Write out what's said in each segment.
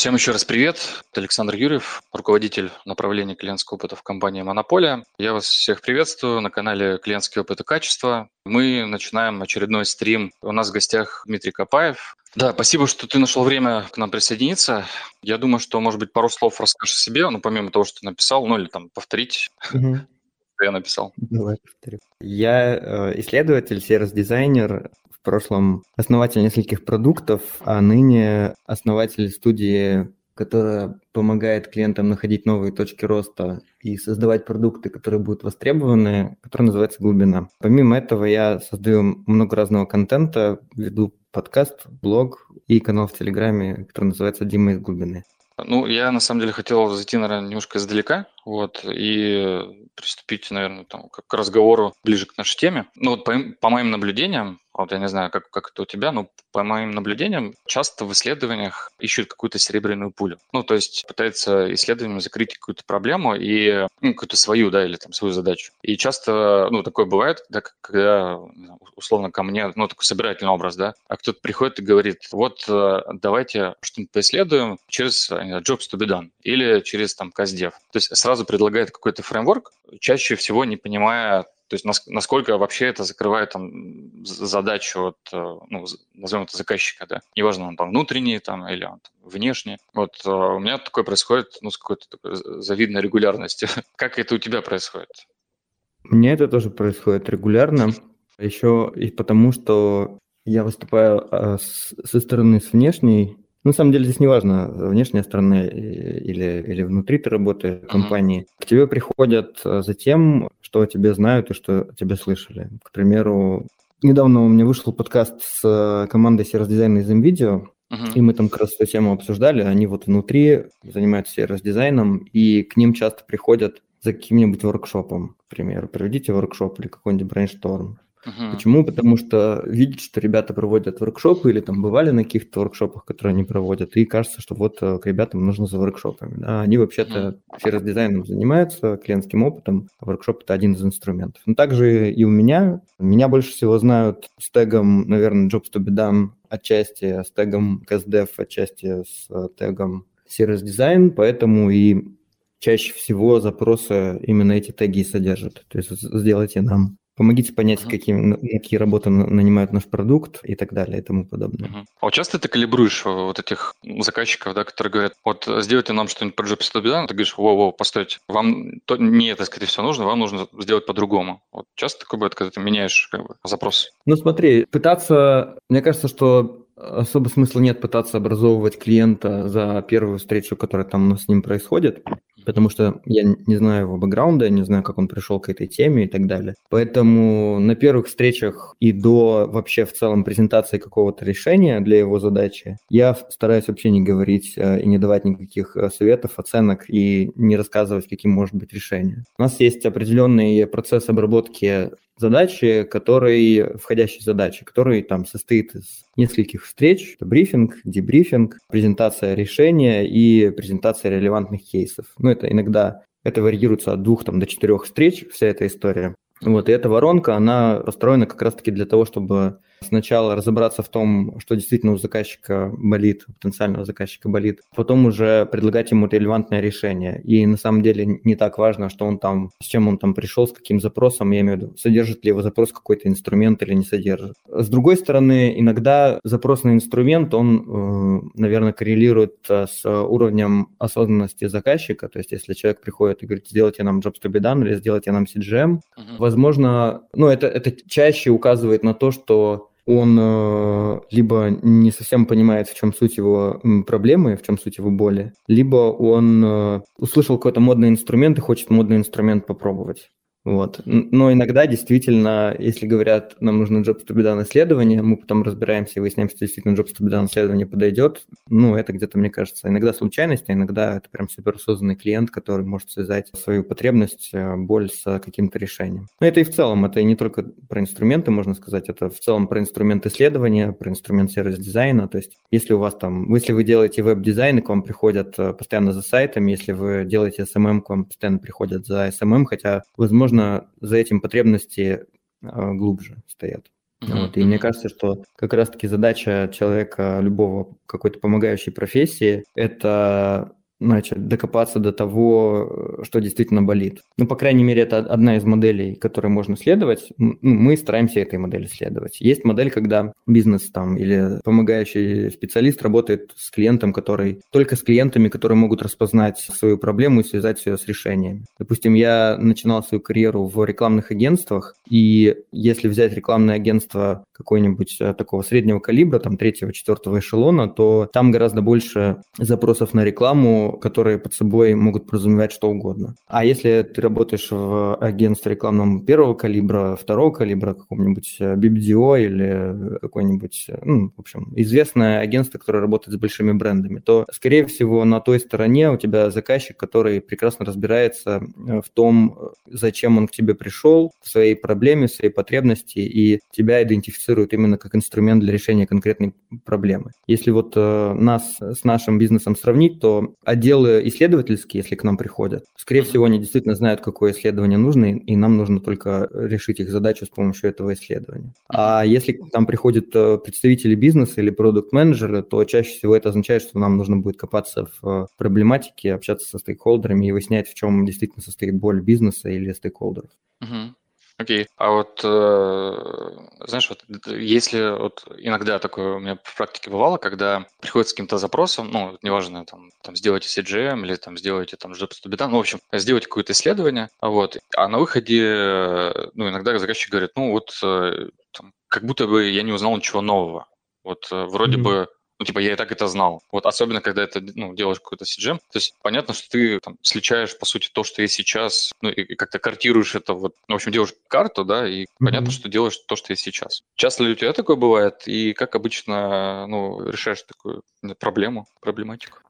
Всем еще раз привет. Это Александр Юрьев, руководитель направления клиентского опыта в компании «Монополия». Я вас всех приветствую на канале «Клиентский опыт и качество». Мы начинаем очередной стрим. У нас в гостях Дмитрий Копаев. Да, спасибо, что ты нашел время к нам присоединиться. Я думаю, что, может быть, пару слов расскажешь о себе, ну, помимо того, что ты написал, ну, или там повторить, что я написал. Давай повторю. Я э, исследователь, сервис-дизайнер, в прошлом основатель нескольких продуктов, а ныне основатель студии, которая помогает клиентам находить новые точки роста и создавать продукты, которые будут востребованы, который называется «Глубина». Помимо этого я создаю много разного контента, веду подкаст, блог и канал в Телеграме, который называется «Дима из глубины». Ну, я на самом деле хотел зайти, наверное, немножко издалека, вот, и приступить, наверное, там, к разговору ближе к нашей теме. Ну, вот по, по моим наблюдениям, вот я не знаю, как, как это у тебя, но по моим наблюдениям, часто в исследованиях ищут какую-то серебряную пулю. Ну, то есть пытаются исследованием закрыть какую-то проблему и ну, какую-то свою, да, или там свою задачу. И часто, ну, такое бывает, когда, когда условно ко мне, ну, такой собирательный образ, да, а кто-то приходит и говорит, вот э, давайте что-нибудь поисследуем через знаю, jobs to be done или через там CastDev. То есть сразу предлагает какой-то фреймворк, чаще всего не понимая то есть насколько вообще это закрывает там задачу от, э, ну, назовем это заказчика, да. Неважно, он там внутренний там или он там, внешний. Вот э, у меня такое происходит, ну, с какой-то такой завидной регулярностью. как это у тебя происходит? Мне это тоже происходит регулярно. Еще и потому, что я выступаю а, со стороны с внешней на самом деле здесь не важно, внешняя сторона или, или внутри ты работаешь в компании. Uh-huh. К тебе приходят э, за тем, что о тебе знают и что о тебе слышали. К примеру, недавно у меня вышел подкаст с э, командой сервис-дизайна из NVIDIA, uh-huh. и мы там как раз эту тему обсуждали. Они вот внутри занимаются сервис-дизайном, и к ним часто приходят за каким-нибудь воркшопом, к примеру. Проведите воркшоп или какой-нибудь брейншторм. Uh-huh. Почему? Потому что видят, что ребята проводят воркшопы или там бывали на каких-то воркшопах, которые они проводят, и кажется, что вот э, к ребятам нужно за воркшопами. Да? Они вообще-то uh-huh. сервис-дизайном занимаются, клиентским опытом, а воркшоп – это один из инструментов. Но также и у меня. Меня больше всего знают с тегом, наверное, Jobs to be done отчасти, с тегом CustDev отчасти, с э, тегом сервис-дизайн, поэтому и чаще всего запросы именно эти теги содержат. То есть сделайте нам Помогите понять, uh-huh. какие, какие работы нанимают наш продукт и так далее и тому подобное. Uh-huh. А вот часто ты калибруешь э, вот этих заказчиков, да, которые говорят, вот сделайте нам что-нибудь Job да? ты говоришь, воу-воу, постойте, вам то, не это, скорее всего, нужно, вам нужно сделать по-другому. Вот часто такое бывает, когда ты меняешь как бы, запрос? Ну смотри, пытаться, мне кажется, что особо смысла нет пытаться образовывать клиента за первую встречу, которая там с ним происходит потому что я не знаю его бэкграунда, я не знаю, как он пришел к этой теме и так далее. Поэтому на первых встречах и до вообще в целом презентации какого-то решения для его задачи я стараюсь вообще не говорить э, и не давать никаких э, советов, оценок и не рассказывать, каким может быть решение. У нас есть определенный процесс обработки задачи, который, входящей задачи, который там состоит из нескольких встреч, брифинг, дебрифинг, презентация решения и презентация релевантных кейсов. Ну, это иногда, это варьируется от двух там, до четырех встреч, вся эта история. Вот, и эта воронка, она построена как раз-таки для того, чтобы сначала разобраться в том, что действительно у заказчика болит, у потенциального заказчика болит, потом уже предлагать ему релевантное решение. И на самом деле не так важно, что он там, с чем он там пришел, с каким запросом, я имею в виду, содержит ли его запрос какой-то инструмент или не содержит. С другой стороны, иногда запрос на инструмент, он, э, наверное, коррелирует э, с уровнем осознанности заказчика, то есть если человек приходит и говорит, сделайте нам Jobs to be done или сделайте нам CGM, uh-huh. возможно, ну это, это чаще указывает на то, что он э, либо не совсем понимает, в чем суть его проблемы, в чем суть его боли, либо он э, услышал какой-то модный инструмент и хочет модный инструмент попробовать. Вот. Но иногда действительно, если говорят, нам нужно be done исследование, мы потом разбираемся и выясняем, что действительно be done исследование подойдет, ну, это где-то, мне кажется, иногда случайность, а иногда это прям суперосознанный клиент, который может связать свою потребность, э, боль с каким-то решением. Но это и в целом, это не только про инструменты, можно сказать, это в целом про инструмент исследования, про инструмент сервис-дизайна, то есть если у вас там, если вы делаете веб-дизайн, к вам приходят э, постоянно за сайтом, если вы делаете SMM, к вам постоянно приходят за SMM, хотя, возможно, возможно, за этим потребности а, глубже стоят. Uh-huh, вот, и мне кажется, что как раз-таки задача человека любого какой-то помогающей профессии – это значит, докопаться до того, э, что действительно болит. Ну, по крайней мере, это одна из моделей, которой можно следовать. Ну, мы стараемся этой модели следовать. Есть модель, когда бизнес там или помогающий специалист работает с клиентом, который только с клиентами, которые могут распознать свою проблему и связать ее с решениями. Допустим, я начинал свою карьеру в рекламных агентствах, и если взять рекламное агентство какой-нибудь э, такого среднего калибра, там третьего, четвертого эшелона, то там гораздо больше запросов на рекламу, которые под собой могут подразумевать что угодно. А если ты работаешь в агентстве рекламном первого калибра, второго калибра, каком-нибудь э, BBDO или какой-нибудь, э, ну, в общем, известное агентство, которое работает с большими брендами, то, скорее всего, на той стороне у тебя заказчик, который прекрасно разбирается в том, зачем он к тебе пришел, в своей проблеме, в своей потребности, и тебя идентифицирует именно как инструмент для решения конкретной проблемы. Если вот э, нас с нашим бизнесом сравнить, то отделы исследовательские, если к нам приходят, скорее всего, они действительно знают, какое исследование нужно, и нам нужно только решить их задачу с помощью этого исследования. А если к нам приходят э, представители бизнеса или продукт-менеджеры, то чаще всего это означает, что нам нужно будет копаться в э, проблематике, общаться со стейкхолдерами и выяснять, в чем действительно состоит боль бизнеса или стейкхолдеров. Угу. Окей. А вот, э, знаешь, вот если вот иногда такое у меня в практике бывало, когда приходит с каким-то запросом, ну, неважно, там, там сделайте CGM или там сделайте там done, ну, в общем, сделайте какое-то исследование, а вот, а на выходе, ну, иногда заказчик говорит, ну, вот, э, там, как будто бы я не узнал ничего нового. Вот э, вроде mm-hmm. бы ну, типа, я и так это знал. Вот особенно, когда это, ну, делаешь какой-то CGM. То есть понятно, что ты там сличаешь, по сути, то, что есть сейчас, ну, и как-то картируешь это вот, ну, в общем, делаешь карту, да, и mm-hmm. понятно, что делаешь то, что есть сейчас. Часто ли у тебя такое бывает? И как обычно, ну, решаешь такую проблему, проблематику?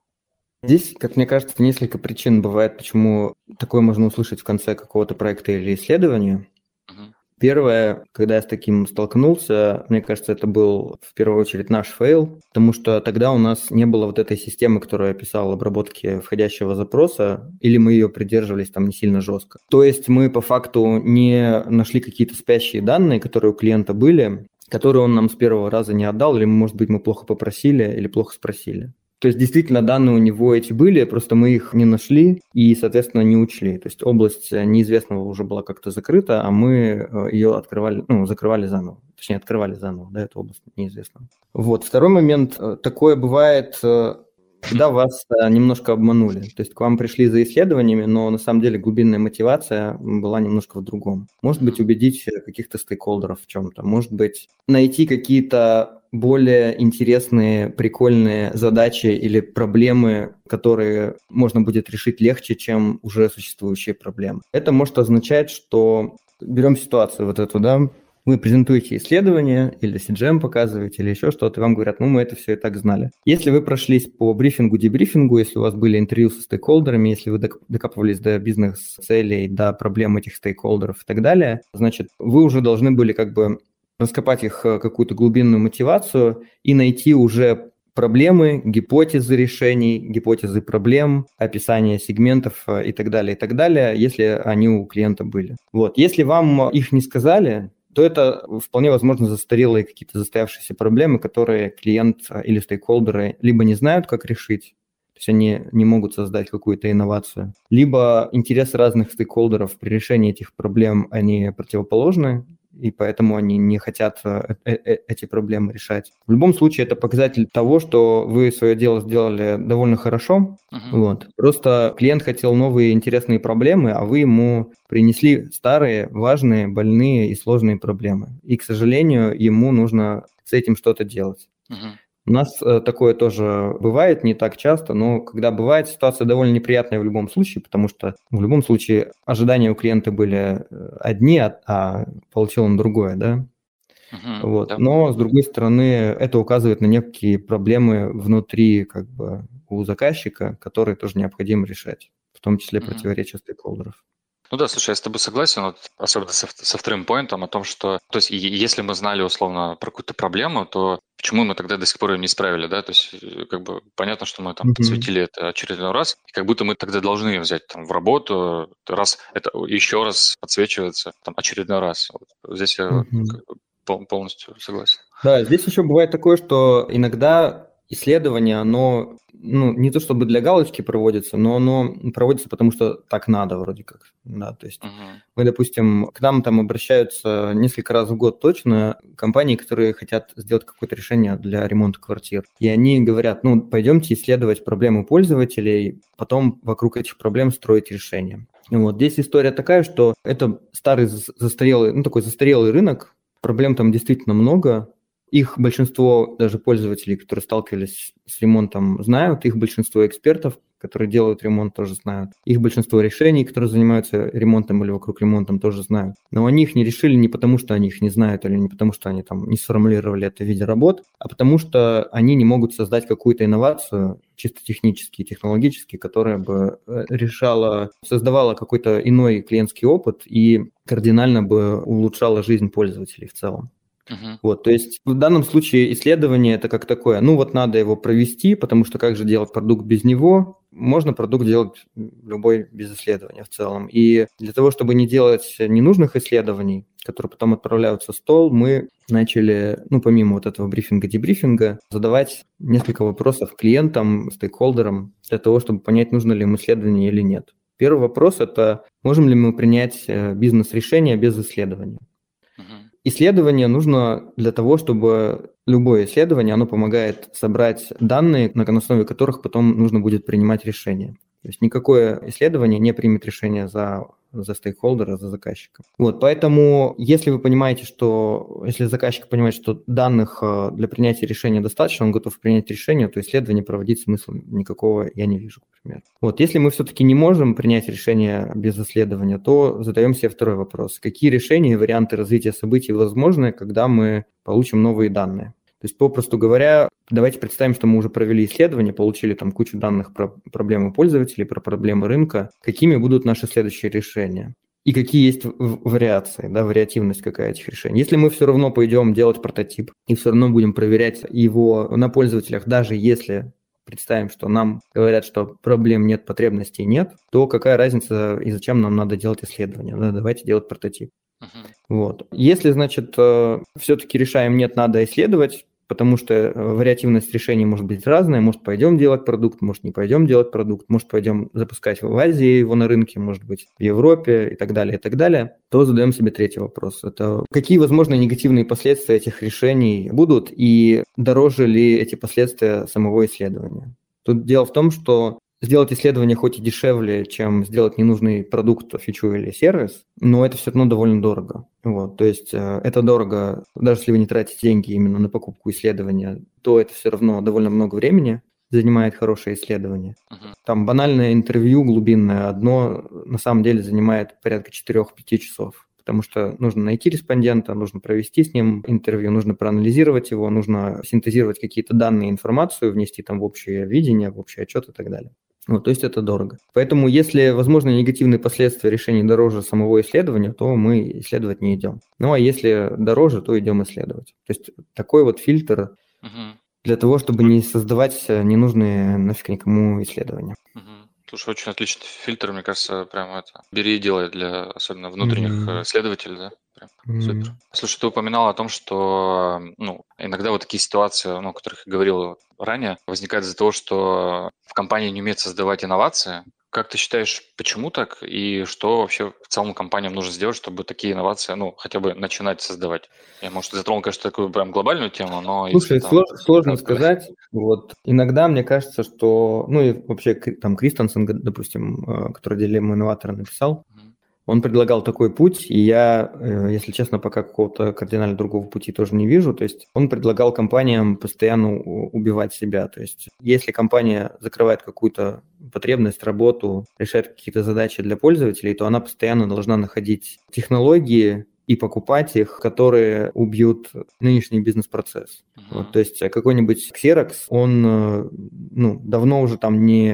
Здесь, как мне кажется, несколько причин бывает, почему такое можно услышать в конце какого-то проекта или исследования. Первое, когда я с таким столкнулся, мне кажется, это был в первую очередь наш фейл, потому что тогда у нас не было вот этой системы, которая описала обработки входящего запроса, или мы ее придерживались там не сильно жестко. То есть мы по факту не нашли какие-то спящие данные, которые у клиента были, которые он нам с первого раза не отдал, или, может быть, мы плохо попросили или плохо спросили. То есть действительно данные у него эти были, просто мы их не нашли и, соответственно, не учли. То есть область неизвестного уже была как-то закрыта, а мы э, ее открывали, ну, закрывали заново. Точнее, открывали заново, да, эту область неизвестного. Вот. Второй момент. Э, такое бывает э, когда вас немножко обманули. То есть к вам пришли за исследованиями, но на самом деле глубинная мотивация была немножко в другом. Может быть, убедить каких-то стейкхолдеров в чем-то. Может быть, найти какие-то более интересные, прикольные задачи или проблемы, которые можно будет решить легче, чем уже существующие проблемы. Это может означать, что берем ситуацию вот эту, да, вы презентуете исследование или CGM показываете, или еще что-то, вам говорят, ну, мы это все и так знали. Если вы прошлись по брифингу, дебрифингу, если у вас были интервью со стейкхолдерами, если вы докапывались до бизнес-целей, до проблем этих стейкхолдеров и так далее, значит, вы уже должны были как бы раскопать их э, какую-то глубинную мотивацию и найти уже проблемы, гипотезы решений, гипотезы проблем, описание сегментов э, и так далее, и так далее, если они у клиента были. Вот. Если вам их не сказали, то это вполне возможно застарелые какие-то застоявшиеся проблемы, которые клиент э, или стейкхолдеры либо не знают, как решить, то есть они не могут создать какую-то инновацию, либо интересы разных стейкхолдеров при решении этих проблем, они противоположны, и поэтому они не хотят э, э, э, эти проблемы решать. В любом случае, это показатель того, что вы свое дело сделали довольно хорошо. Uh-huh. Вот. Просто клиент хотел новые интересные проблемы, а вы ему принесли старые, важные, больные и сложные проблемы. И, к сожалению, ему нужно с этим что-то делать. Uh-huh. У нас э, такое тоже бывает, не так часто, но когда бывает, ситуация довольно неприятная в любом случае, потому что в любом случае ожидания у клиента были э, одни, а, а получил он другое, да? Uh-huh, вот. Да. Но, с другой стороны, это указывает на некие проблемы внутри как бы, у заказчика, которые тоже необходимо решать, в том числе uh-huh. противоречия стейкхолдеров. Ну да, слушай, я с тобой согласен, вот, особенно со, со вторым поинтом о том, что, то есть, если мы знали условно про какую-то проблему, то почему мы тогда до сих пор ее не исправили, да, то есть, э, как бы понятно, что мы там mm-hmm. подсветили это очередной раз, и как будто мы тогда должны взять там в работу, раз это еще раз подсвечивается там очередной раз. Вот. Здесь mm-hmm. я полностью согласен. Да, здесь еще бывает такое, что иногда исследование, оно ну, не то чтобы для галочки проводится, но оно проводится потому, что так надо вроде как. Да, то есть uh-huh. мы, допустим, к нам там обращаются несколько раз в год точно компании, которые хотят сделать какое-то решение для ремонта квартир. И они говорят, ну, пойдемте исследовать проблемы пользователей, потом вокруг этих проблем строить решения. Вот здесь история такая, что это старый застарелый, ну, такой застарелый рынок, проблем там действительно много, их большинство даже пользователей, которые сталкивались с ремонтом, знают, их большинство экспертов, которые делают ремонт, тоже знают. Их большинство решений, которые занимаются ремонтом или вокруг ремонтом, тоже знают. Но они их не решили не потому, что они их не знают, или не потому, что они там не сформулировали это в виде работ, а потому что они не могут создать какую-то инновацию, чисто технически, технологически, которая бы э, решала, создавала какой-то иной клиентский опыт и кардинально бы улучшала жизнь пользователей в целом. Uh-huh. Вот, то есть в данном случае исследование это как такое, ну вот надо его провести, потому что как же делать продукт без него? Можно продукт делать любой без исследования в целом. И для того, чтобы не делать ненужных исследований, которые потом отправляются в стол, мы начали, ну, помимо вот этого брифинга-дебрифинга, задавать несколько вопросов клиентам, стейкхолдерам для того, чтобы понять, нужно ли им исследование или нет. Первый вопрос – это можем ли мы принять э, бизнес-решение без исследования? Исследование нужно для того, чтобы любое исследование, оно помогает собрать данные, на основе которых потом нужно будет принимать решение. То есть никакое исследование не примет решение за за стейкхолдера, за заказчика. Вот, поэтому, если вы понимаете, что, если заказчик понимает, что данных э, для принятия решения достаточно, он готов принять решение, то исследование проводить смысла никакого я не вижу, к примеру. Вот, если мы все-таки не можем принять решение без исследования, то задаем себе второй вопрос. Какие решения и варианты развития событий возможны, когда мы получим новые данные? То есть, попросту говоря, давайте представим, что мы уже провели исследование, получили там кучу данных про проблемы пользователей, про проблемы рынка. Какими будут наши следующие решения? И какие есть вариации, да, вариативность какая этих решений. Если мы все равно пойдем делать прототип и все равно будем проверять его на пользователях, даже если представим, что нам говорят, что проблем нет, потребностей нет, то какая разница и зачем нам надо делать исследование? Да, давайте делать прототип. Uh-huh. Вот. Если, значит, э, все-таки решаем нет, надо исследовать, потому что э, вариативность решений может быть разная. Может, пойдем делать продукт, может, не пойдем делать продукт, может, пойдем запускать в Азии его на рынке, может быть, в Европе и так далее, и так далее, то задаем себе третий вопрос. Это какие возможные негативные последствия этих решений будут и дороже ли эти последствия самого исследования? Тут дело в том, что сделать исследование хоть и дешевле, чем сделать ненужный продукт, фичу или сервис, но это все равно довольно дорого. Вот, то есть э, это дорого, даже если вы не тратите деньги именно на покупку исследования, то это все равно довольно много времени занимает хорошее исследование. Uh-huh. Там банальное интервью глубинное одно на самом деле занимает порядка 4-5 часов потому что нужно найти респондента, нужно провести с ним интервью, нужно проанализировать его, нужно синтезировать какие-то данные, информацию, внести там в общее видение, в общий отчет и так далее. Вот, то есть это дорого. Поэтому если возможны негативные последствия решений дороже самого исследования, то мы исследовать не идем. Ну а если дороже, то идем исследовать. То есть такой вот фильтр угу. для того, чтобы не создавать ненужные нафиг никому исследования. Угу. Слушай, очень отличный фильтр, мне кажется, прям это бери и делай для особенно внутренних mm-hmm. исследователей, да? Прям mm-hmm. супер. Слушай, ты упоминал о том, что ну, иногда вот такие ситуации, ну, о которых я говорил ранее, возникают из-за того, что в компании не умеют создавать инновации, как ты считаешь, почему так и что вообще в целом компаниям нужно сделать, чтобы такие инновации, ну, хотя бы начинать создавать? Я, может, затронул, конечно, такую прям глобальную тему, но... Слушай, если, там, сложно сказать. Вот иногда мне кажется, что, ну и вообще там Кристенсен, допустим, э, который дилемму инноватора написал, он предлагал такой путь, и я, э, если честно, пока какого-то кардинально другого пути тоже не вижу. То есть он предлагал компаниям постоянно убивать себя. То есть если компания закрывает какую-то потребность, работу, решает какие-то задачи для пользователей, то она постоянно должна находить технологии, и покупать их, которые убьют нынешний бизнес-процесс. Uh-huh. Вот, то есть какой-нибудь Xerox, он э, ну, давно уже там не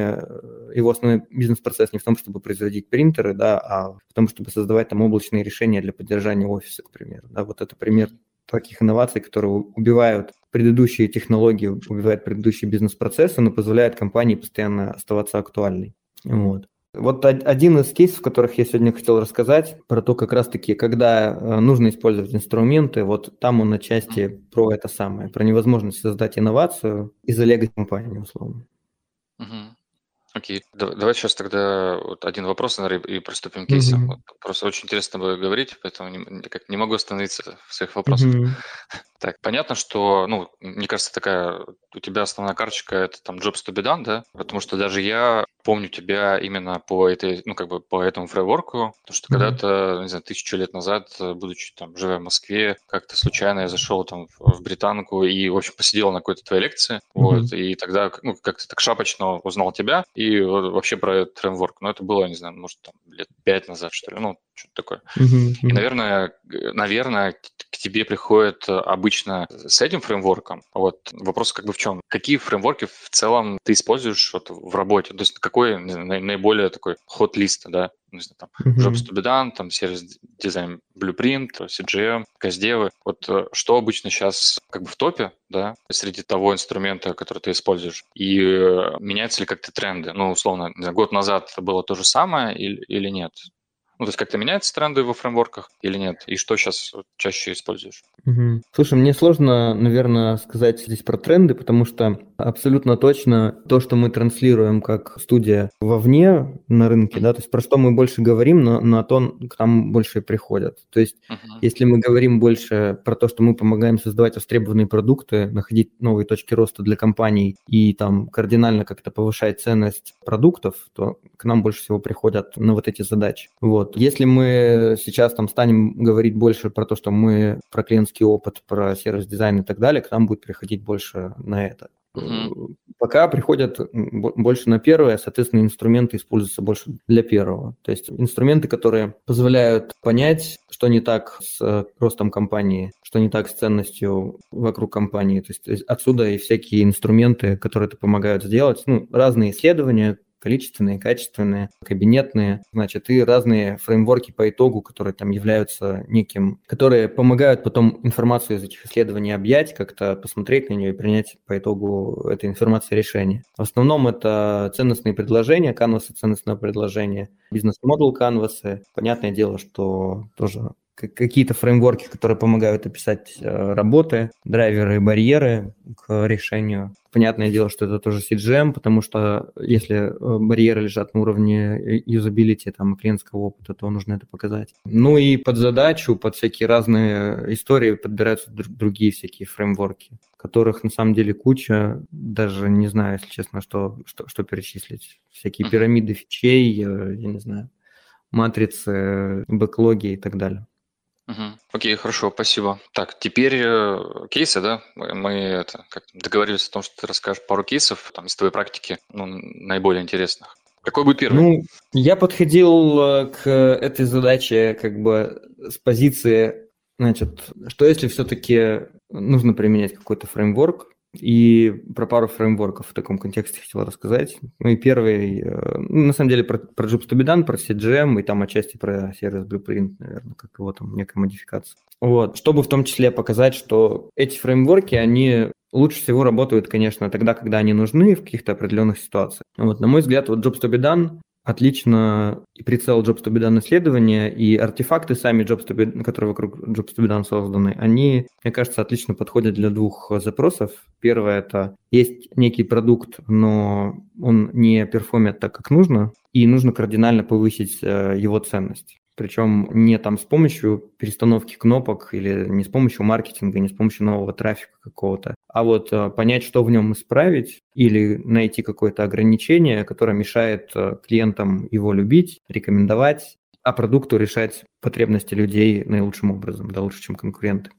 его основной бизнес-процесс не в том, чтобы производить принтеры, да, а в том, чтобы создавать там облачные решения для поддержания офиса, к примеру. Да, вот это пример таких инноваций, которые убивают предыдущие технологии, убивают предыдущие бизнес-процессы, но позволяют компании постоянно оставаться актуальной. Вот. Вот один из кейсов, которых я сегодня хотел рассказать, про то, как раз-таки, когда э, нужно использовать инструменты, вот там он отчасти про это самое, про невозможность создать инновацию из-за лего-компании, условно. Угу. Окей, давай сейчас тогда вот один вопрос, наверное, и приступим к кейсам. Мгм. Вот просто очень интересно было говорить, поэтому не, как не могу остановиться в своих вопросах. Мгм. Так, понятно, что, ну, мне кажется, такая у тебя основная карточка это там Jobs to be done, да? Потому что даже я помню тебя именно по этой, ну, как бы по этому фреймворку, потому что Мгм. когда-то, не знаю, тысячу лет назад, э, будучи там, живя в Москве, как-то случайно я зашел там в британку и, в общем, посидел на какой-то твоей лекции, вот, Мгм. и тогда, ну, как-то так шапочно узнал тебя и вот вообще про фреймворк. Но это было, не знаю, может, там, лет пять назад, что ли, ну, что-то такое. Мгм. И, Мгм. наверное, наверное, к тебе приходит э, обычно с этим фреймворком. Вот вопрос как бы в чем? Какие фреймворки в целом ты используешь вот в работе? То есть какой знаю, наиболее такой ход-лист, да? Не знаю, там, Jobs Мгм. to be done, там, сервис дизайн Blueprint, CGM, каздевы. Вот э, что обычно сейчас как бы в топе, да, среди того инструмента, который ты используешь? И э, меняются ли как-то тренды? Ну, условно, год назад было то же самое или, или нет? Ну, то есть как-то меняются тренды во фреймворках или нет? И что сейчас чаще используешь? Мгм. Слушай, мне сложно, наверное, сказать здесь про тренды, потому что абсолютно точно то, что мы транслируем как студия вовне на рынке, да, то есть про что мы больше говорим, но на то к нам больше приходят. То есть Мгм. если мы говорим больше про то, что мы помогаем создавать востребованные продукты, находить новые точки роста для компаний и там кардинально как-то повышать ценность продуктов, то к нам больше всего приходят на вот эти задачи. Вот. Если мы сейчас там станем говорить больше про то, что мы про клиентский опыт, про сервис-дизайн и так далее, к нам будет приходить больше на это. Мгм. Пока приходят больше на первое, соответственно, инструменты используются больше для первого. То есть инструменты, которые позволяют понять, что не так с э, ростом компании, что не так с ценностью вокруг компании. То есть отсюда и всякие инструменты, которые это помогают сделать. Ну, разные исследования, количественные, качественные, кабинетные, значит, и разные фреймворки по итогу, которые там являются неким, которые помогают потом информацию из этих исследований объять, как-то посмотреть на нее и принять по итогу этой информации решение. В основном это ценностные предложения, канвасы ценностного предложения, бизнес-модул канвасы. Понятное дело, что тоже какие-то фреймворки, которые помогают описать э, работы, драйверы и барьеры к решению. Понятное дело, что это тоже CGM, потому что если э, барьеры лежат на уровне э, юзабилити, там, клиентского опыта, то нужно это показать. Ну и под задачу, под всякие разные истории подбираются дру- другие всякие фреймворки, которых на самом деле куча, даже не знаю, если честно, что, что, что перечислить. Всякие пирамиды фичей, э, я не знаю, матрицы, бэклоги и так далее. Мгм. Окей, хорошо, спасибо. Так, теперь э, кейсы, да? Мы мы это, как договорились о том, что ты расскажешь пару кейсов там, из твоей практики, ну, наиболее интересных. Какой будет первый? Ну, я подходил э, к этой задаче как бы с позиции, значит, что если все-таки нужно применять какой-то фреймворк, и про пару фреймворков в таком контексте хотел рассказать. Ну и первый, э, ну, на самом деле, про, про Jobs to про CGM, и там отчасти про сервис Blueprint, наверное, как его там, некая модификация. Вот, чтобы в том числе показать, что эти фреймворки, они лучше всего работают, конечно, тогда, когда они нужны в каких-то определенных ситуациях. Вот, на мой взгляд, вот Jobs to be done отлично и прицел Jobs to be done исследования, и артефакты сами, Jobs to be, которые вокруг Jobs to be done созданы, они, мне кажется, отлично подходят для двух запросов. Первое – это есть некий продукт, но он не перформит так, как нужно, и нужно кардинально повысить э, его ценность. Причем не там с помощью перестановки кнопок или не с помощью маркетинга, не с помощью нового трафика какого-то, а вот э, понять, что в нем исправить или найти какое-то ограничение, которое мешает э, клиентам его любить, рекомендовать, а продукту решать потребности людей наилучшим образом, да, лучше, чем конкуренты.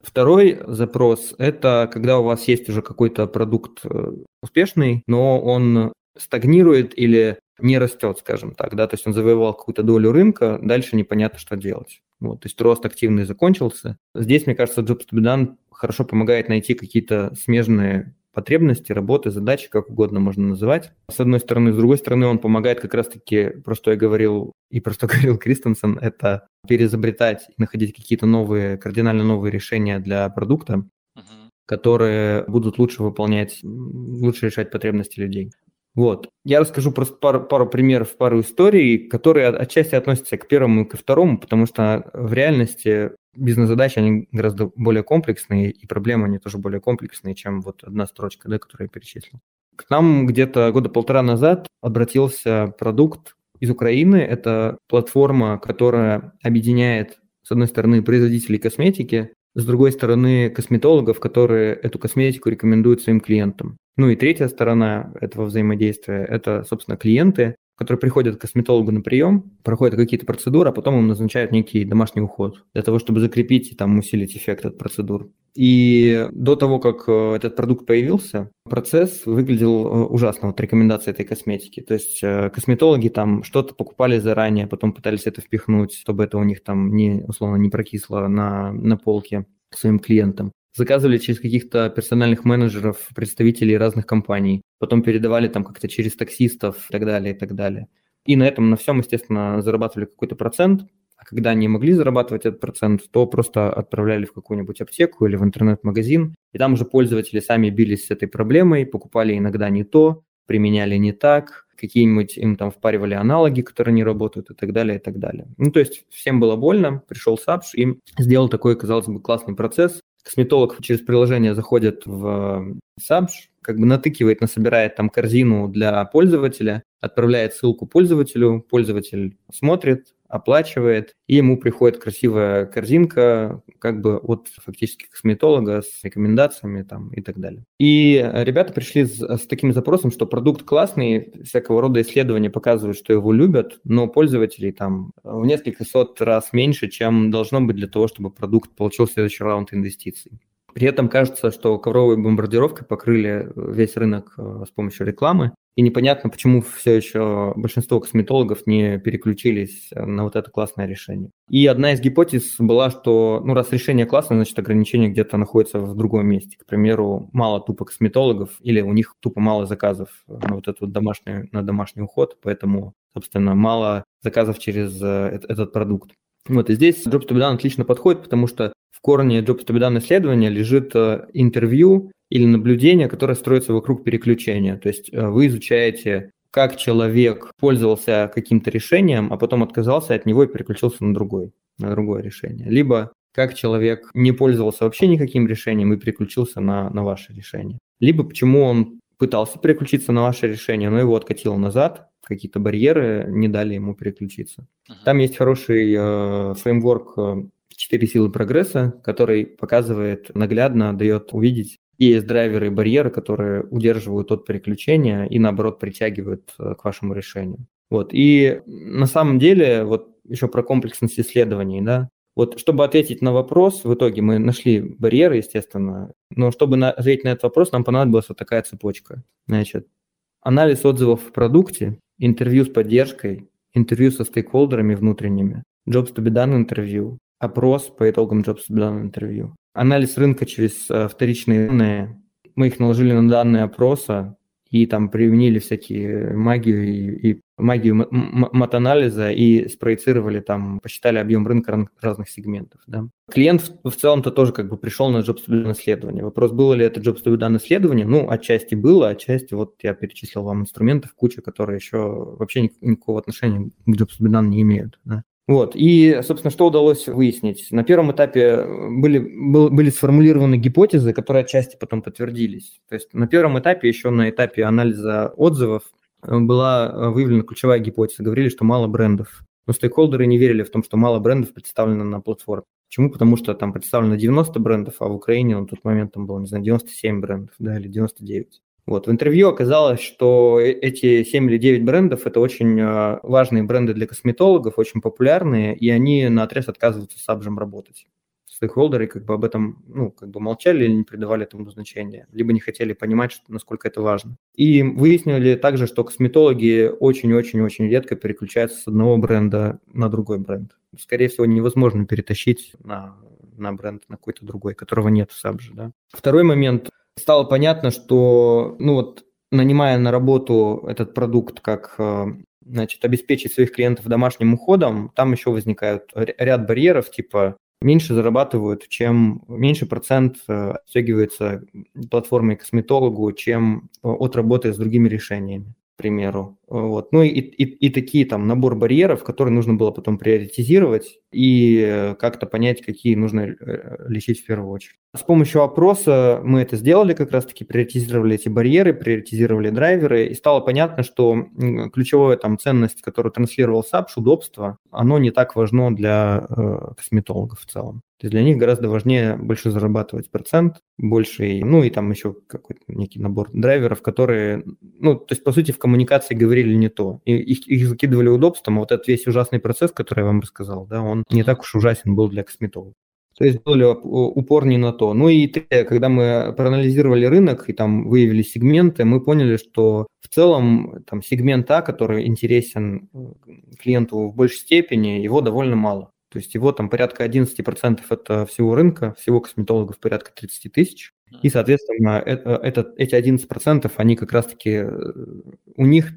Второй запрос – это когда у вас есть уже какой-то продукт э, успешный, но он стагнирует или не растет, скажем так, да, то есть он завоевал какую-то долю рынка, дальше непонятно, что делать. Вот, то есть рост активный закончился. Здесь, мне кажется, Jobs to be done хорошо помогает найти какие-то смежные потребности, работы, задачи, как угодно можно называть. С одной стороны. С другой стороны, он помогает как раз-таки, про что я говорил и про что говорил Кристенсен, это переизобретать и находить какие-то новые, кардинально новые решения для продукта, Мгм. которые будут лучше выполнять, лучше решать потребности людей. Вот. Я расскажу просто пару, пару примеров, пару историй, которые отчасти относятся к первому и ко второму, потому что в реальности бизнес-задачи, они гораздо более комплексные, и проблемы, они тоже более комплексные, чем вот одна строчка, да, которую я перечислил. К нам где-то года полтора назад обратился продукт из Украины. Это платформа, которая объединяет, с одной стороны, производителей косметики, с другой стороны, косметологов, которые эту косметику рекомендуют своим клиентам. Ну и третья сторона этого взаимодействия – это, собственно, клиенты, которые приходят к косметологу на прием, проходят какие-то процедуры, а потом им назначают некий домашний уход для того, чтобы закрепить и там усилить эффект от процедур. И до того, как э, этот продукт появился, процесс выглядел э, ужасно, вот рекомендации этой косметики. То есть э, косметологи там что-то покупали заранее, потом пытались это впихнуть, чтобы это у них там не, условно, не прокисло на, на полке своим клиентам заказывали через каких-то персональных менеджеров, представителей разных компаний, потом передавали там как-то через таксистов и так далее, и так далее. И на этом, на всем, естественно, зарабатывали какой-то процент, а когда не могли зарабатывать этот процент, то просто отправляли в какую-нибудь аптеку или в интернет-магазин, и там уже пользователи сами бились с этой проблемой, покупали иногда не то, применяли не так, какие-нибудь им там впаривали аналоги, которые не работают и так далее, и так далее. Ну, то есть всем было больно, пришел Сапш и сделал такой, казалось бы, классный процесс, косметолог через приложение заходит в Сабж, как бы натыкивает, насобирает там корзину для пользователя, отправляет ссылку пользователю, пользователь смотрит, оплачивает, и ему приходит красивая корзинка как бы от фактически косметолога с рекомендациями там и так далее. И ребята пришли с, с таким запросом, что продукт классный, всякого рода исследования показывают, что его любят, но пользователей там в несколько сот раз меньше, чем должно быть для того, чтобы продукт получил следующий раунд инвестиций. При этом кажется, что ковровой бомбардировкой покрыли весь рынок э, с помощью рекламы, и непонятно, почему все еще большинство косметологов не переключились на вот это классное решение. И одна из гипотез была, что ну, раз решение классное, значит ограничение где-то находится в другом месте. К примеру, мало тупо косметологов или у них тупо мало заказов на вот этот домашний, на домашний уход, поэтому, собственно, мало заказов через э, этот продукт. Вот, и здесь Jobs to be done отлично подходит, потому что корне Jobs to be done исследования лежит э, интервью или наблюдение, которое строится вокруг переключения. То есть э, вы изучаете, как человек пользовался каким-то решением, а потом отказался от него и переключился на другой, на другое решение. Либо как человек не пользовался вообще никаким решением и переключился на, на ваше решение. Либо почему он пытался переключиться на ваше решение, но его откатило назад, какие-то барьеры не дали ему переключиться. Uh-huh. Там есть хороший э, фреймворк э, «Четыре силы прогресса», который показывает, наглядно дает увидеть, и есть драйверы и барьеры, которые удерживают от переключения и, наоборот, притягивают э, к вашему решению. Вот. И на самом деле, вот еще про комплексность исследований, да, вот чтобы ответить на вопрос, в итоге мы нашли барьеры, естественно, но чтобы на, ответить на этот вопрос, нам понадобилась вот такая цепочка. Значит, анализ отзывов в продукте, интервью с поддержкой, интервью со стейкхолдерами внутренними, jobs to be done интервью, опрос по итогам jobs done интервью, анализ рынка через э, вторичные данные. Мы их наложили на данные опроса и там применили всякие магию и, и магию матанализа и спроецировали там, посчитали объем рынка разных сегментов. Да. Клиент в, в целом-то тоже как бы пришел на Jobs исследование. Вопрос, было ли это Jobs to исследование? Ну, отчасти было, отчасти вот я перечислил вам инструментов, куча, которые еще вообще никакого отношения к Jobs не имеют. Да. Вот. И, собственно, что удалось выяснить? На первом этапе были, был, были сформулированы гипотезы, которые отчасти потом подтвердились. То есть на первом этапе, еще на этапе анализа отзывов, э, была выявлена ключевая гипотеза. Говорили, что мало брендов. Но стейкхолдеры не верили в том, что мало брендов представлено на платформе. Почему? Потому что там представлено 90 брендов, а в Украине на тот момент там было, не знаю, 97 брендов, да, или 99. Вот. В интервью оказалось, что э, эти 7 или 9 брендов – это очень а, важные бренды для косметологов, очень популярные, и они на отрез отказываются с Абжем работать. Стейкхолдеры как бы об этом ну, как бы молчали или не придавали этому значения, либо не хотели понимать, что, насколько это важно. И выяснили также, что косметологи очень-очень-очень редко переключаются с одного бренда на другой бренд. Скорее всего, невозможно перетащить на, на бренд на какой-то другой, которого нет в Сабже. Да? Второй момент – стало понятно, что, ну вот, нанимая на работу этот продукт как э, значит, обеспечить своих клиентов домашним уходом, там еще возникают ряд барьеров, типа меньше зарабатывают, чем меньше процент э, отстегивается платформой косметологу, чем от работы с другими решениями. к примеру. Вот. Ну и, и, и такие там набор барьеров, которые нужно было потом приоритизировать и как-то понять, какие нужно э, лечить в первую очередь. С помощью опроса мы это сделали, как раз-таки приоритизировали эти барьеры, приоритизировали драйверы, и стало понятно, что ключевая там ценность, которую транслировал САПШ, удобство, оно не так важно для э, косметологов в целом. То есть для них гораздо важнее больше зарабатывать процент, больше, ну и там еще какой-то некий набор драйверов, которые, ну, то есть по сути в коммуникации говорили не то. И их, их закидывали удобством, а вот этот весь ужасный процесс, который я вам рассказал, да, он не так уж ужасен был для косметологов. То есть сделали упор не на то. Ну и когда мы проанализировали рынок и там выявили сегменты, мы поняли, что в целом там сегмент А, который интересен э, клиенту в большей степени, его довольно мало. То есть его там порядка 11% это всего рынка, всего косметологов порядка 30 тысяч. И, соответственно, это, это, эти 11% они как раз-таки, э, у них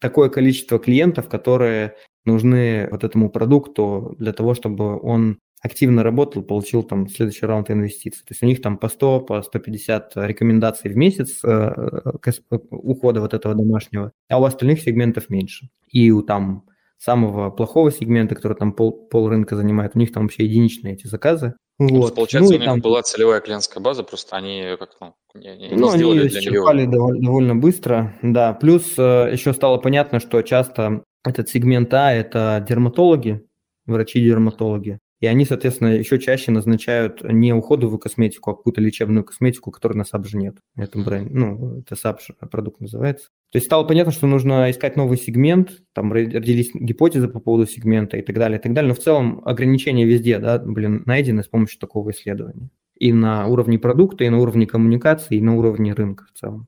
такое количество клиентов, которые нужны вот этому продукту для того, чтобы он активно работал, получил там следующий раунд инвестиций. То есть у них там по 100, по 150 рекомендаций в месяц э, э, ухода вот этого домашнего, а у остальных сегментов меньше. И у там самого плохого сегмента, который там пол, пол рынка занимает, у них там вообще единичные эти заказы. Вот. Получается, ну, у них там... была целевая клиентская база, просто они как ну, не, не, ну, сделали они для исчерпали довольно, довольно быстро, да. Плюс э, еще стало понятно, что часто этот сегмент А – это дерматологи, врачи-дерматологи. И они, соответственно, еще чаще назначают не уходовую косметику, а какую-то лечебную косметику, которой на SAP же нет. Это бренд, ну, это SAP продукт называется. То есть стало понятно, что нужно искать новый сегмент, там родились гипотезы по поводу сегмента и так далее, и так далее. Но в целом ограничения везде, да, блин, найдены с помощью такого исследования. И на уровне продукта, и на уровне коммуникации, и на уровне рынка в целом.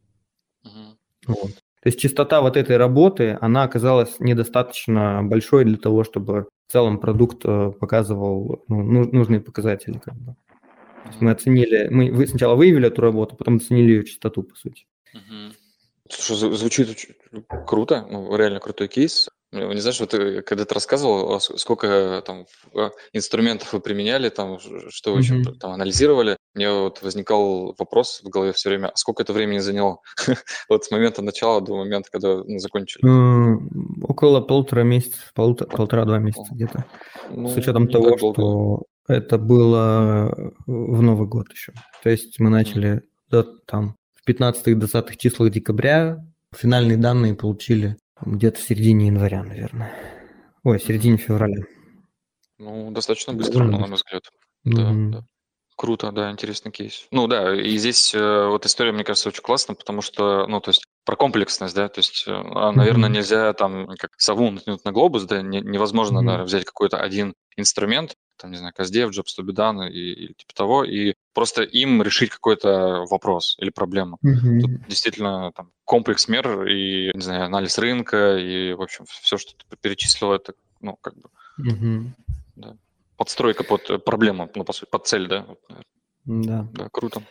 Uh-huh. Вот. То есть частота вот этой работы, она оказалась недостаточно большой для того, чтобы в целом продукт э, показывал ну, нужные показатели. Как бы. То есть мы оценили, мы сначала выявили эту работу, потом оценили ее частоту, по сути. Слушай, звучит круто, ну, реально крутой кейс. Ну, не знаешь, вот ты, когда ты рассказывал, а сколько там а, инструментов вы применяли, там, что вы еще там анализировали, мне вот возникал вопрос в голове все время, а сколько это времени заняло? вот с момента начала до момента, когда ну, закончили. Около полутора месяцев, полтора-два месяца где-то. Ну, с учетом того, что это было в Новый год еще. То есть мы начали там в 15-20 числах декабря, финальные данные получили где-то в середине января, наверное. Ой, в середине февраля. Ну, достаточно быстро, на мой взгляд. Да, да. Круто, да, интересный кейс. Ну да, и здесь э, вот история, мне кажется, очень классная, потому что, ну, то есть про комплексность, да, то есть, э, а, наверное, mm-hmm. нельзя там как сову натянуть на глобус, да, не, невозможно, mm-hmm. наверное, взять какой-то один инструмент, там, не знаю, Каздев, Jobs to и, и типа того, и просто им решить какой-то вопрос или проблему. Mm-hmm. Тут действительно там комплекс мер и, не знаю, анализ рынка и, в общем, все, что ты перечислил, это, ну, как бы, mm-hmm. да, подстройка под э, проблему, ну, по сути, под цель, да? Да. Да, круто.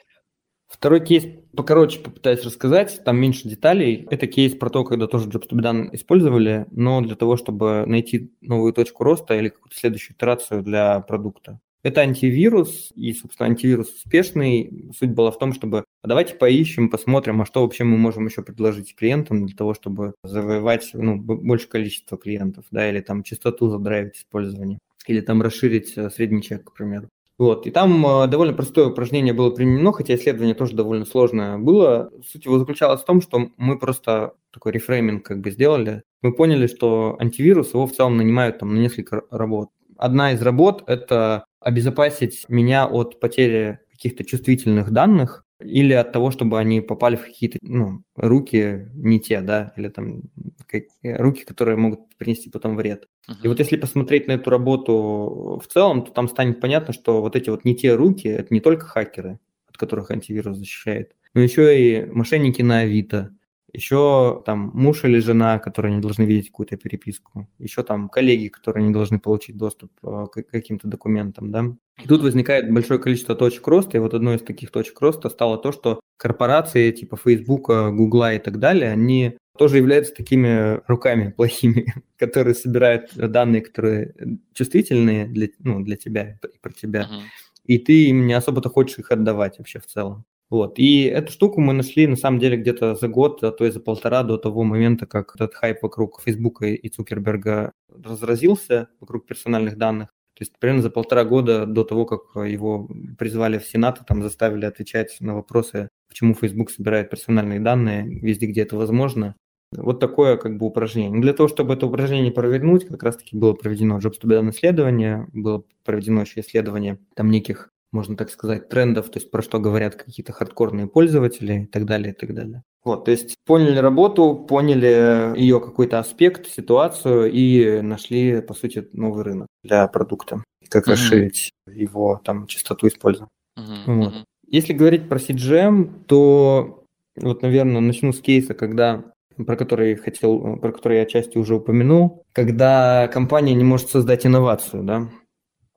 Второй кейс покороче попытаюсь рассказать, там меньше деталей. Это кейс про то, когда тоже Jobs to be done использовали, но для того, чтобы найти новую точку роста или какую-то следующую итерацию для продукта. Это антивирус, и, собственно, антивирус успешный. Суть была в том, чтобы а давайте поищем, посмотрим, а что вообще мы можем еще предложить клиентам для того, чтобы завоевать ну, большее количество клиентов, да, или там частоту задрайвить использование, или там расширить э, средний чек, к примеру. Вот. И там э, довольно простое упражнение было применено, хотя исследование тоже довольно сложное было. Суть его заключалась в том, что мы просто такой рефрейминг как бы сделали. Мы поняли, что антивирус его в целом нанимают там на несколько работ. Одна из работ – это обезопасить меня от потери каких-то чувствительных данных или от того, чтобы они попали в какие-то ну, руки не те, да, или там как, руки, которые могут принести потом вред. Uh-huh. И вот если посмотреть на эту работу в целом, то там станет понятно, что вот эти вот не те руки, это не только хакеры, от которых антивирус защищает, но еще и мошенники на Авито, еще там муж или жена, которые не должны видеть какую-то переписку, еще там коллеги, которые не должны получить доступ э, к каким-то документам, да. И тут возникает большое количество точек роста, и вот одной из таких точек роста стало то, что корпорации типа Facebook, Google и так далее, они тоже являются такими руками плохими, которые собирают данные, которые чувствительные для, ну, для тебя и про тебя. Uh-huh. И ты им не особо-то хочешь их отдавать вообще в целом. Вот. И эту штуку мы нашли, на самом деле, где-то за год, а то и за полтора до того момента, как этот хайп вокруг Фейсбука и Цукерберга разразился, вокруг персональных данных. То есть примерно за полтора года до того, как его призвали в Сенат, там заставили отвечать на вопросы, почему Facebook собирает персональные данные везде, где это возможно. Вот такое как бы упражнение. Для того, чтобы это упражнение провернуть, как раз-таки было проведено Jobs to исследование, было проведено еще исследование там неких можно так сказать, трендов, то есть про что говорят какие-то хардкорные пользователи и так далее, и так далее. Вот, то есть поняли работу, поняли ее какой-то аспект, ситуацию и нашли, по сути, новый рынок для продукта, как mm-hmm. расширить его там частоту использования. Mm-hmm. Вот. Если говорить про CGM, то вот, наверное, начну с кейса, когда про который хотел, про который я отчасти уже упомянул, когда компания не может создать инновацию, да,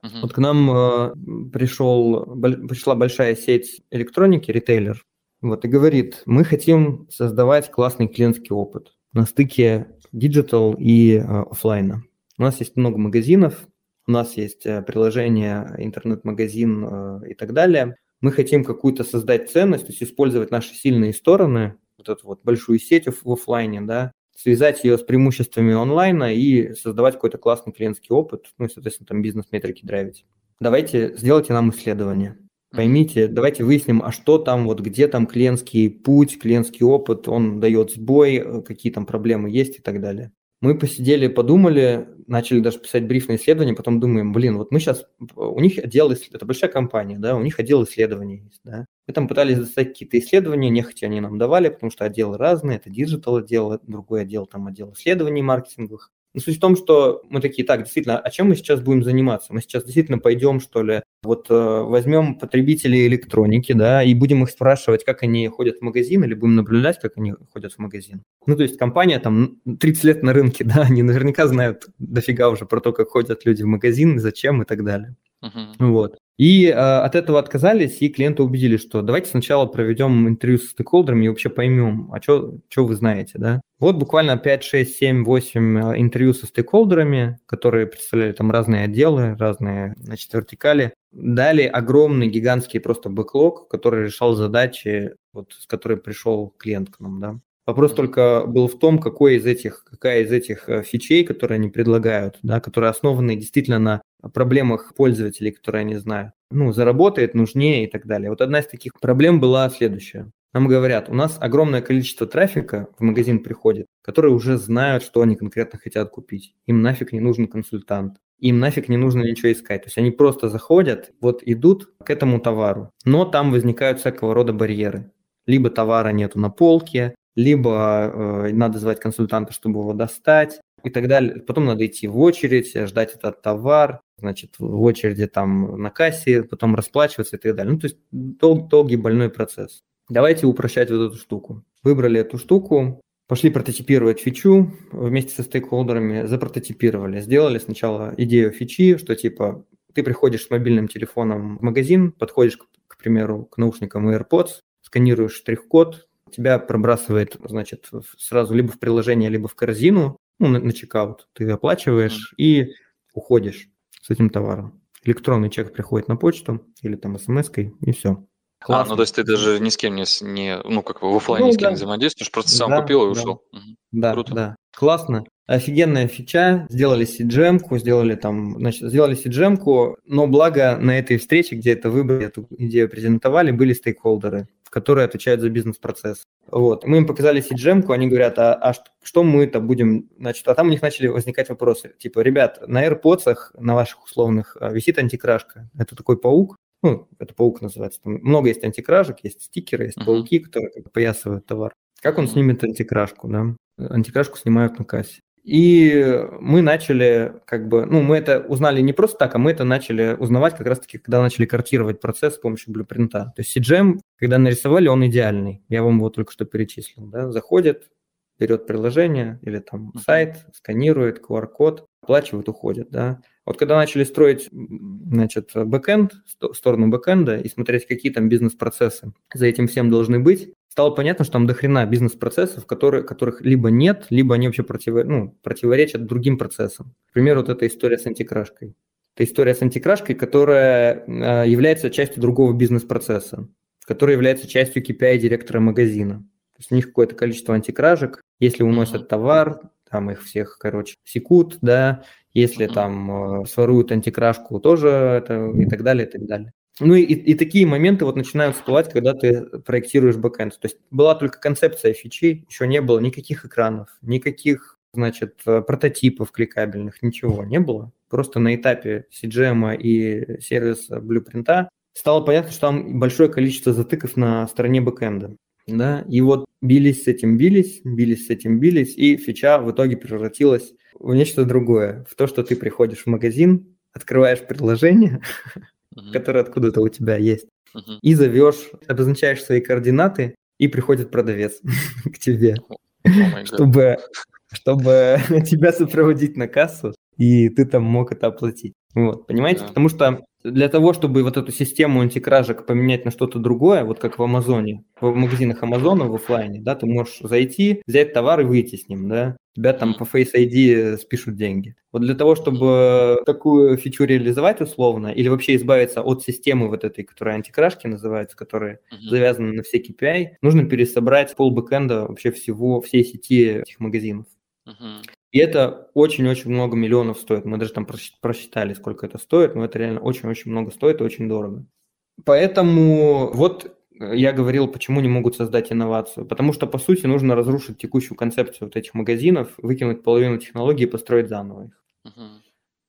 Uh-huh. Вот к нам э, пришел, пришла большая сеть электроники, ритейлер, вот, и говорит, мы хотим создавать классный клиентский опыт на стыке digital и э, офлайна. У нас есть много магазинов, у нас есть э, приложение, интернет-магазин э, и так далее. Мы хотим какую-то создать ценность, то есть использовать наши сильные стороны, вот эту вот большую сеть в офлайне, да, связать ее с преимуществами онлайна и создавать какой-то классный клиентский опыт, ну и, соответственно, там бизнес-метрики драйвить. Давайте, сделайте нам исследование. Поймите, давайте выясним, а что там, вот где там клиентский путь, клиентский опыт, он дает сбой, э, какие там проблемы есть и так далее. Мы посидели, подумали, начали даже писать бриф на исследование, потом думаем, блин, вот мы сейчас, у них отдел, это большая компания, да, у них отдел исследований есть, да. Мы пытались достать какие-то исследования, нехотя они нам давали, потому что отделы разные, это digital отдел, другой отдел, там отдел исследований маркетинговых. Но суть в том, что мы такие, так, действительно, а чем мы сейчас будем заниматься? Мы сейчас действительно пойдем, что ли, вот э, возьмем потребителей электроники, да, и будем их спрашивать, как они ходят в магазин, или будем наблюдать, как они ходят в магазин. Ну, то есть компания там 30 лет на рынке, да, они наверняка знают дофига уже про то, как ходят люди в магазин, зачем и так далее. Uh-huh. Вот. И э, от этого отказались, и клиенты убедили, что давайте сначала проведем интервью с стейкхолдерами и вообще поймем, а что вы знаете, да. Вот буквально 5, 6, 7, 8 интервью со стейкхолдерами, которые представляли там разные отделы, разные, значит, вертикали, дали огромный, гигантский просто бэклог, который решал задачи, вот, с которой пришел клиент к нам, да. Вопрос только был в том, какой из этих, какая из этих э, фичей, которые они предлагают, да, которые основаны действительно на проблемах пользователей, которые они знают, ну, заработает, нужнее и так далее. Вот одна из таких проблем была следующая. Нам говорят, у нас огромное количество трафика в магазин приходит, которые уже знают, что они конкретно хотят купить. Им нафиг не нужен консультант. Им нафиг не нужно ничего искать. То есть они просто заходят, вот идут к этому товару. Но там возникают всякого рода барьеры. Либо товара нету на полке, либо э, надо звать консультанта, чтобы его достать и так далее. Потом надо идти в очередь, ждать этот товар, значит, в очереди там на кассе, потом расплачиваться и так далее. Ну, то есть дол- долгий больной процесс. Давайте упрощать вот эту штуку. Выбрали эту штуку, пошли прототипировать фичу вместе со стейкхолдерами, запрототипировали. Сделали сначала идею фичи, что типа ты приходишь с мобильным телефоном в магазин, подходишь, к, к примеру, к наушникам AirPods, сканируешь штрих-код, тебя пробрасывает, значит, сразу либо в приложение, либо в корзину, ну, на, на чекаут. Ты оплачиваешь mm. и уходишь с этим товаром. Электронный чек приходит на почту или там смс-кой, и все. Классно. А, ну то есть ты даже ни с кем не, не ну как бы в офлайне ну, ни с кем да. не взаимодействуешь, просто сам да, купил и да. ушел. Угу. Да, Круто. да. Классно. Офигенная фича, сделали cgm сделали там, значит, сделали cgm но благо на этой встрече, где это выбрали, эту идею презентовали, были стейкхолдеры которые отвечают за бизнес-процесс. Вот. Мы им показали cgm они говорят, а, а что мы-то будем... Значит, а там у них начали возникать вопросы. Типа, ребят, на AirPods, на ваших условных, а, висит антикрашка. Это такой паук, ну, это паук называется. Там много есть антикражек, есть стикеры, есть uh-huh. пауки, которые как поясывают товар. Как он снимет антикрашку, да? Антикрашку снимают на кассе. И мы начали, как бы, ну, мы это узнали не просто так, а мы это начали узнавать как раз-таки, когда начали картировать процесс с помощью блюпринта. То есть CGM, когда нарисовали, он идеальный. Я вам его только что перечислил, да, заходит, берет приложение или там сайт, сканирует QR-код, оплачивает, уходит, да. Вот когда начали строить, значит, бэкэнд, сторону бэкэнда и смотреть, какие там бизнес-процессы за этим всем должны быть, стало понятно, что там дохрена бизнес-процессов, которые, которых либо нет, либо они вообще против, ну, противоречат другим процессам. Например, вот эта история с антикрашкой. Это история с антикрашкой, которая э, является частью другого бизнес-процесса, который является частью KPI директора магазина. То есть у них какое-то количество антикражек, если уносят товар, там их всех, короче, секут, да, если там э, своруют антикражку, тоже это и так далее, и так далее. Ну и, и такие моменты вот начинают всплывать, когда ты проектируешь бэкэнд. То есть была только концепция фичи, еще не было никаких экранов, никаких, значит, э, прототипов кликабельных, ничего не было. Просто на этапе CGM и сервиса Blueprint стало понятно, что там большое количество затыков на стороне бэкэнда. Да, и вот бились с этим, бились, бились с этим, бились, и фича в итоге превратилась в нечто другое. В то, что ты приходишь в магазин, открываешь приложение, uh-huh. которое откуда-то у тебя есть, uh-huh. и зовешь, обозначаешь свои координаты, и приходит продавец к тебе, oh чтобы, чтобы тебя сопроводить на кассу, и ты там мог это оплатить. Вот, понимаете? Yeah. Потому что для того, чтобы вот эту систему антикражек поменять на что-то другое, вот как в Амазоне, в магазинах Амазона в офлайне, да, ты можешь зайти, взять товар и выйти с ним, да, тебя там по Face ID спишут деньги. Вот для того, чтобы такую фичу реализовать условно, или вообще избавиться от системы вот этой, которая антикрашки называется, которая uh-huh. завязана на все KPI, нужно пересобрать пол бэкэнда вообще всего, всей сети этих магазинов. Uh-huh. И это очень-очень много миллионов стоит. Мы даже там просчитали, сколько это стоит, но это реально очень-очень много стоит и очень дорого. Поэтому вот я говорил, почему не могут создать инновацию. Потому что, по сути, нужно разрушить текущую концепцию вот этих магазинов, выкинуть половину технологий и построить заново их. Угу.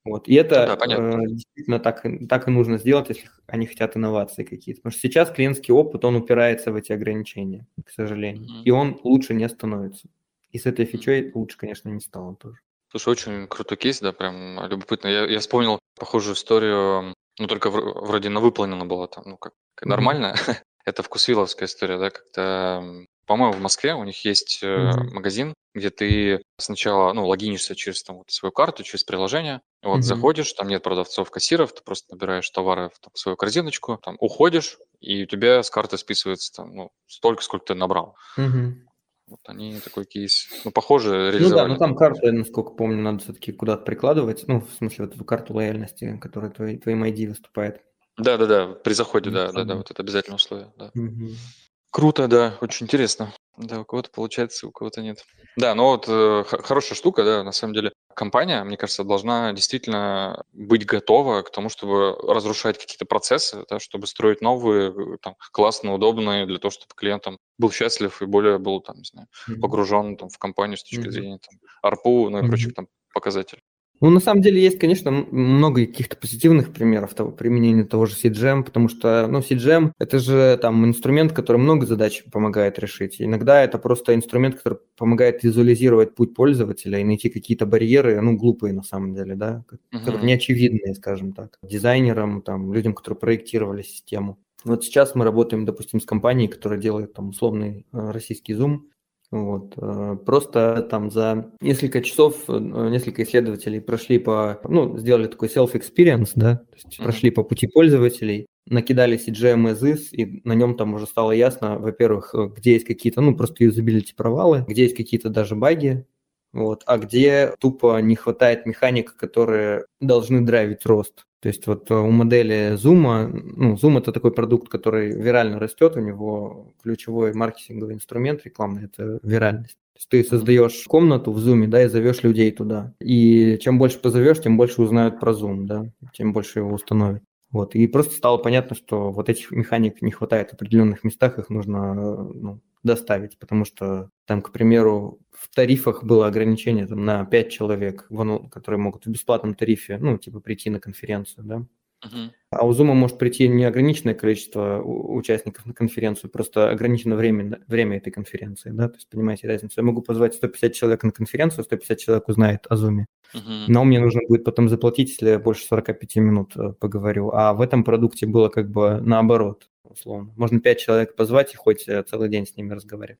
Вот. И это да, э, действительно так, так и нужно сделать, если они хотят инновации какие-то. Потому что сейчас клиентский опыт, он упирается в эти ограничения, к сожалению. Угу. И он лучше не становится. И с этой фичой лучше, конечно, не стало тоже. Слушай, очень крутой кейс, да, прям любопытно. Я, я вспомнил похожую историю, ну, только в, вроде на выполнено было там, ну, как, как mm-hmm. нормально. Это вкусвиловская история, да, как-то, по-моему, в Москве у них есть mm-hmm. магазин, где ты сначала, ну, логинишься через там вот свою карту, через приложение, вот mm-hmm. заходишь, там нет продавцов, кассиров, ты просто набираешь товары в там, свою корзиночку, там уходишь, и у тебя с карты списывается там, ну, столько, сколько ты набрал. Mm-hmm. Вот они такой кейс, ну, похоже, реализовали. Ну да, но там карту, я насколько помню, надо все-таки куда-то прикладывать, ну, в смысле, вот эту карту лояльности, которая твой, твоим ID выступает. Да-да-да, при заходе, да-да-да, вот это обязательное условие, да. Угу. Круто, да, очень интересно. Да, у кого-то получается, у кого-то нет. Да, но вот э, хорошая штука, да, на самом деле. Компания, мне кажется, должна действительно быть готова к тому, чтобы разрушать какие-то процессы, да, чтобы строить новые, э, там, классные, удобные, для того, чтобы клиентам был счастлив и более был, там, не знаю, погружен там, в компанию с точки зрения там, ARPU, ну и прочих там показателей. Ну, на самом деле есть, конечно, много каких-то позитивных примеров того применения того же CGM, потому что, ну, CGM – это же там инструмент, который много задач помогает решить. Иногда это просто инструмент, который помогает визуализировать путь пользователя и найти какие-то барьеры, ну, глупые на самом деле, да, которые uh-huh. неочевидные, скажем так, дизайнерам, там, людям, которые проектировали систему. Вот сейчас мы работаем, допустим, с компанией, которая делает там условный э, российский Zoom, вот. Э, просто там за несколько часов э, несколько исследователей прошли по, ну, сделали такой self-experience, да, то есть mm-hmm. прошли по пути пользователей, накидали CGM as is, и на нем там уже стало ясно, во-первых, э, где есть какие-то, ну, просто юзабилити провалы, где есть какие-то даже баги, вот, а где тупо не хватает механик, которые должны драйвить рост. То есть вот э, у модели Zoom, ну, Zoom это такой продукт, который вирально растет, у него ключевой маркетинговый инструмент рекламный – это виральность. То есть ты создаешь комнату в Zoom, да, и зовешь людей туда. И чем больше позовешь, тем больше узнают про Zoom, да, тем больше его установят. Вот. И просто стало понятно, что вот этих механик не хватает в определенных местах, их нужно ну, доставить, потому что там, к примеру, в тарифах было ограничение там, на 5 человек, которые могут в бесплатном тарифе, ну, типа, прийти на конференцию, да. Uh-huh. А у Zoom может прийти неограниченное количество участников на конференцию, просто ограничено время, время этой конференции, да, то есть понимаете разницу. Я могу позвать 150 человек на конференцию, 150 человек узнает о Zoom, uh-huh. но мне нужно будет потом заплатить, если я больше 45 минут э, поговорю. А в этом продукте было как бы наоборот, условно. Можно 5 человек позвать и хоть э, целый день с ними разговаривать.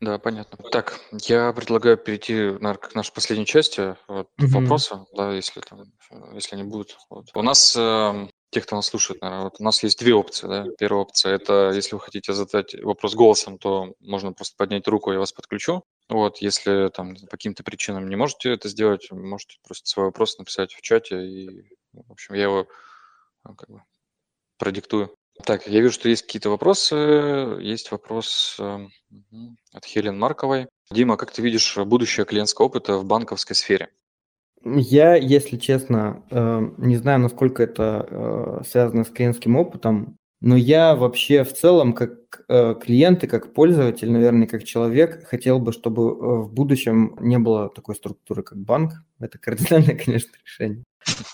Да, понятно. Так, я предлагаю перейти, наверное, к нашей последней части вот, mm-hmm. вопроса, да, если там, если они будут. Вот. У нас, э, те, кто нас слушает, наверное, вот у нас есть две опции, да. Первая опция – это если вы хотите задать вопрос голосом, то можно просто поднять руку, я вас подключу. Вот, если там по каким-то причинам не можете это сделать, можете просто свой вопрос написать в чате, и, в общем, я его ну, как бы продиктую. Так, я вижу, что есть какие-то вопросы. Есть вопрос э, от Хелен Марковой. Дима, как ты видишь будущее клиентского опыта в банковской сфере? Я, если честно, э, не знаю, насколько это э, связано с клиентским опытом, но я вообще в целом, как э, клиент и как пользователь, наверное, как человек, хотел бы, чтобы в будущем не было такой структуры, как банк. Это кардинальное, конечно, решение.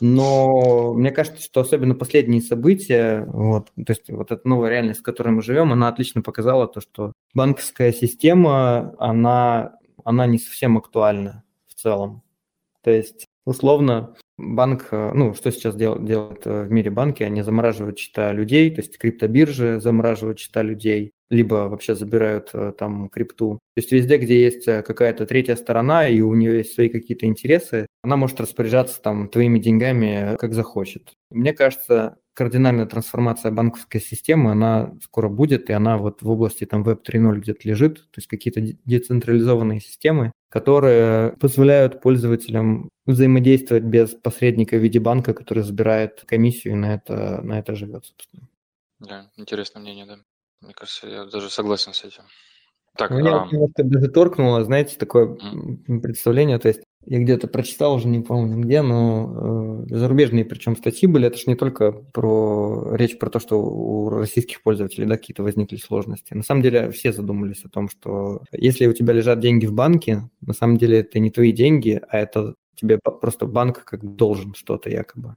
Но мне кажется, что особенно последние события, вот, то есть вот эта новая реальность, в которой мы живем, она отлично показала то, что банковская система, она, она не совсем актуальна в целом. То есть, условно, банк, э, ну, что сейчас дел, делают э, в мире банки, они замораживают счета людей, то есть криптобиржи замораживают счета людей, либо вообще забирают э, там крипту. То есть везде, где есть какая-то третья сторона, и у нее есть свои какие-то интересы, она может распоряжаться там твоими деньгами как захочет. Мне кажется, кардинальная трансформация банковской системы, она скоро будет, и она вот в области там Web 3.0 где-то лежит, то есть какие-то децентрализованные системы, которые позволяют пользователям взаимодействовать без посредника в виде банка, который забирает комиссию и на это, на это живет, собственно. Да, интересное мнение, да. Мне кажется, я даже согласен с этим. Так, Меня а... немножко даже торкнуло, знаете, такое mm. представление, то есть я где-то прочитал, уже не помню где, но э, зарубежные причем статьи были, это же не только про речь про то, что у российских пользователей да, какие-то возникли сложности. На самом деле все задумались о том, что если у тебя лежат деньги в банке, на самом деле это не твои деньги, а это тебе просто банк как должен что-то якобы.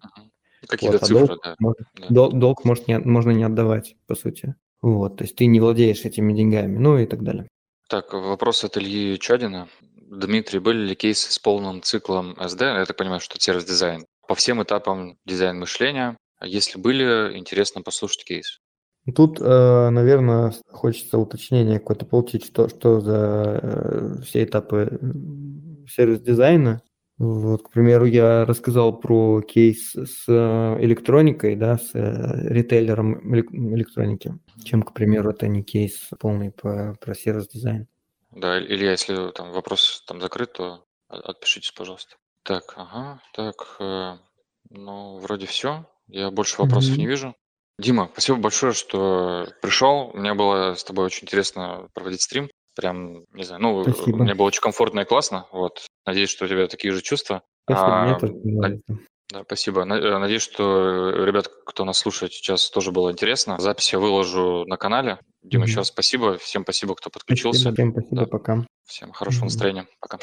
Какие-то вот, а цифры, долг, да. Может, да. Долг, долг может не, можно не отдавать, по сути. Вот, то есть ты не владеешь этими деньгами, ну и так далее. Так, вопрос от Ильи Чадина. Дмитрий, были ли кейсы с полным циклом SD? Я так понимаю, что это сервис-дизайн. По всем этапам дизайн мышления. А если были, интересно послушать кейс. Тут, э, наверное, хочется уточнения какое-то получить, что, что за э, все этапы сервис-дизайна. Вот, к примеру, я рассказал про кейс с э, электроникой, да, с ритейлером электроники, чем, к примеру, это не кейс полный по, про сервис-дизайн. Да, Илья, если там вопрос там закрыт, то отпишитесь, пожалуйста. Так, ага, так, э, ну, вроде все. Я больше вопросов не вижу. Дима, спасибо большое, что пришел. Мне было с тобой очень интересно проводить стрим. Прям, не знаю, ну, Спасибо. мне было очень комфортно и классно. Вот. Надеюсь, что у тебя такие же чувства. Спасибо, мне а, тоже да, спасибо. Э, надеюсь, что ребят, кто нас слушает сейчас, тоже было интересно. Запись я выложу на канале. Дима, mm-hmm. еще раз спасибо. Всем спасибо, кто подключился. Спасибо, всем спасибо, да. пока. Всем хорошего mm-hmm. настроения. Пока.